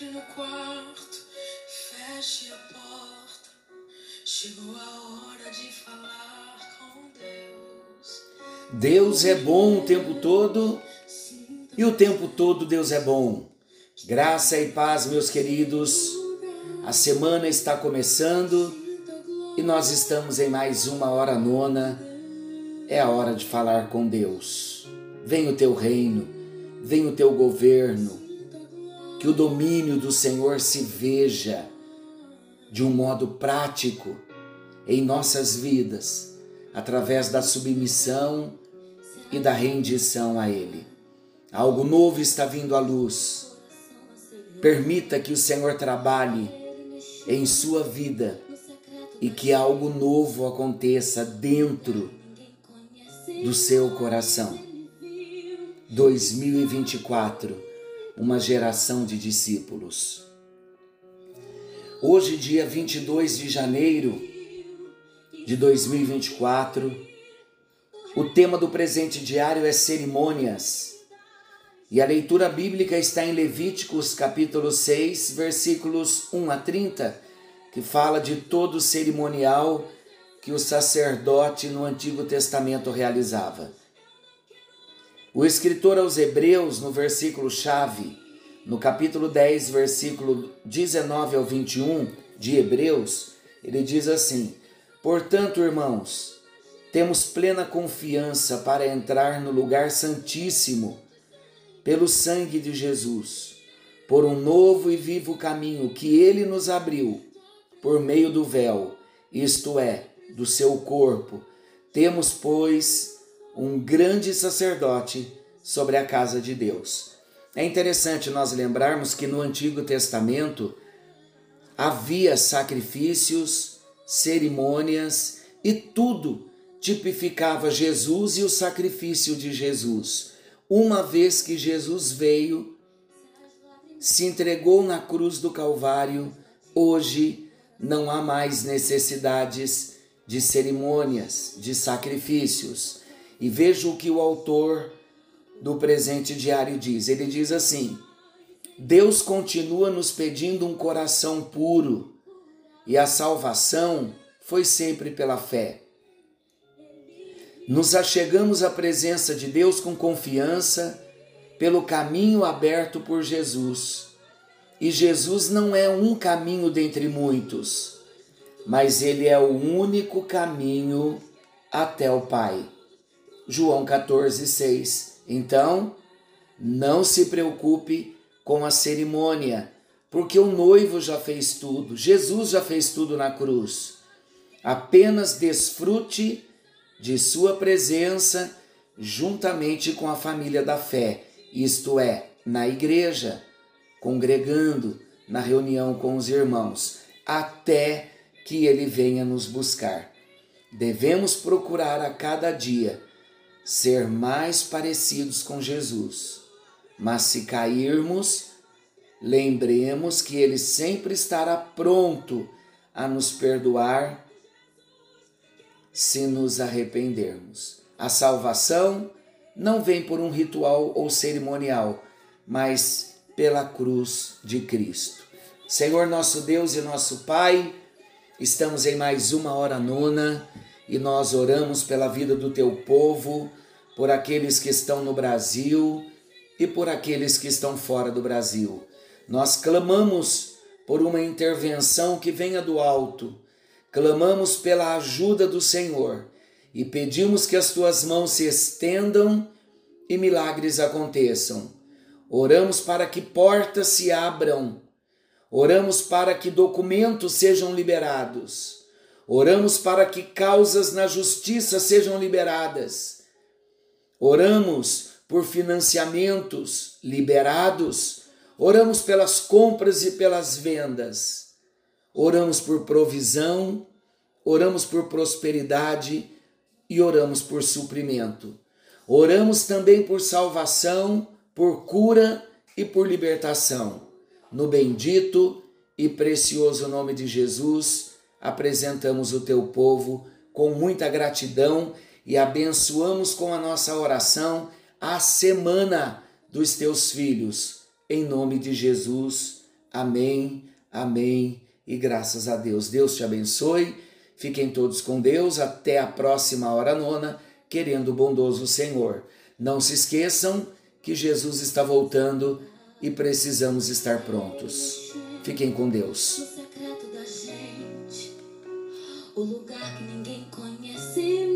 Entre no quarto, feche a porta. Chegou a hora de falar com Deus. Deus é bom o tempo todo e o tempo todo Deus é bom. Graça e paz, meus queridos. A semana está começando e nós estamos em mais uma hora nona. É a hora de falar com Deus. Vem o teu reino, vem o teu governo, que o domínio do Senhor se veja de um modo prático em nossas vidas, através da submissão e da rendição a Ele. Algo novo está vindo à luz. Permita que o Senhor trabalhe em sua vida e que algo novo aconteça dentro do seu coração. 2024 uma geração de discípulos. Hoje, dia 22 de janeiro de 2024, o tema do presente diário é cerimônias. E a leitura bíblica está em Levíticos capítulo 6, versículos 1 a 30, que fala de todo o cerimonial que o sacerdote no Antigo Testamento realizava. O escritor aos Hebreus, no versículo chave, no capítulo 10, versículo 19 ao 21 de Hebreus, ele diz assim: Portanto, irmãos, temos plena confiança para entrar no lugar santíssimo pelo sangue de Jesus, por um novo e vivo caminho que ele nos abriu por meio do véu, isto é, do seu corpo. Temos, pois, um grande sacerdote sobre a casa de Deus. É interessante nós lembrarmos que no Antigo Testamento havia sacrifícios, cerimônias e tudo tipificava Jesus e o sacrifício de Jesus. Uma vez que Jesus veio, se entregou na cruz do Calvário, hoje não há mais necessidades de cerimônias, de sacrifícios. E veja o que o autor do presente diário diz. Ele diz assim: Deus continua nos pedindo um coração puro e a salvação foi sempre pela fé. Nos achegamos à presença de Deus com confiança pelo caminho aberto por Jesus. E Jesus não é um caminho dentre muitos, mas ele é o único caminho até o Pai. João 14, 6. Então, não se preocupe com a cerimônia, porque o noivo já fez tudo, Jesus já fez tudo na cruz. Apenas desfrute de sua presença juntamente com a família da fé, isto é, na igreja, congregando, na reunião com os irmãos, até que ele venha nos buscar. Devemos procurar a cada dia ser mais parecidos com Jesus. Mas se cairmos, lembremos que Ele sempre estará pronto a nos perdoar se nos arrependermos. A salvação não vem por um ritual ou cerimonial, mas pela cruz de Cristo. Senhor nosso Deus e nosso Pai, estamos em mais uma hora nona e nós oramos pela vida do teu povo por aqueles que estão no Brasil e por aqueles que estão fora do Brasil. Nós clamamos por uma intervenção que venha do alto, clamamos pela ajuda do Senhor e pedimos que as tuas mãos se estendam e milagres aconteçam. Oramos para que portas se abram, oramos para que documentos sejam liberados, oramos para que causas na justiça sejam liberadas Oramos por financiamentos liberados, oramos pelas compras e pelas vendas, oramos por provisão, oramos por prosperidade e oramos por suprimento. Oramos também por salvação, por cura e por libertação. No bendito e precioso nome de Jesus, apresentamos o teu povo com muita gratidão e abençoamos com a nossa oração a semana dos teus filhos. Em nome de Jesus. Amém, amém e graças a Deus. Deus te abençoe. Fiquem todos com Deus. Até a próxima hora nona, querendo o bondoso Senhor. Não se esqueçam que Jesus está voltando e precisamos estar prontos. Fiquem com Deus. O lugar que ninguém conhece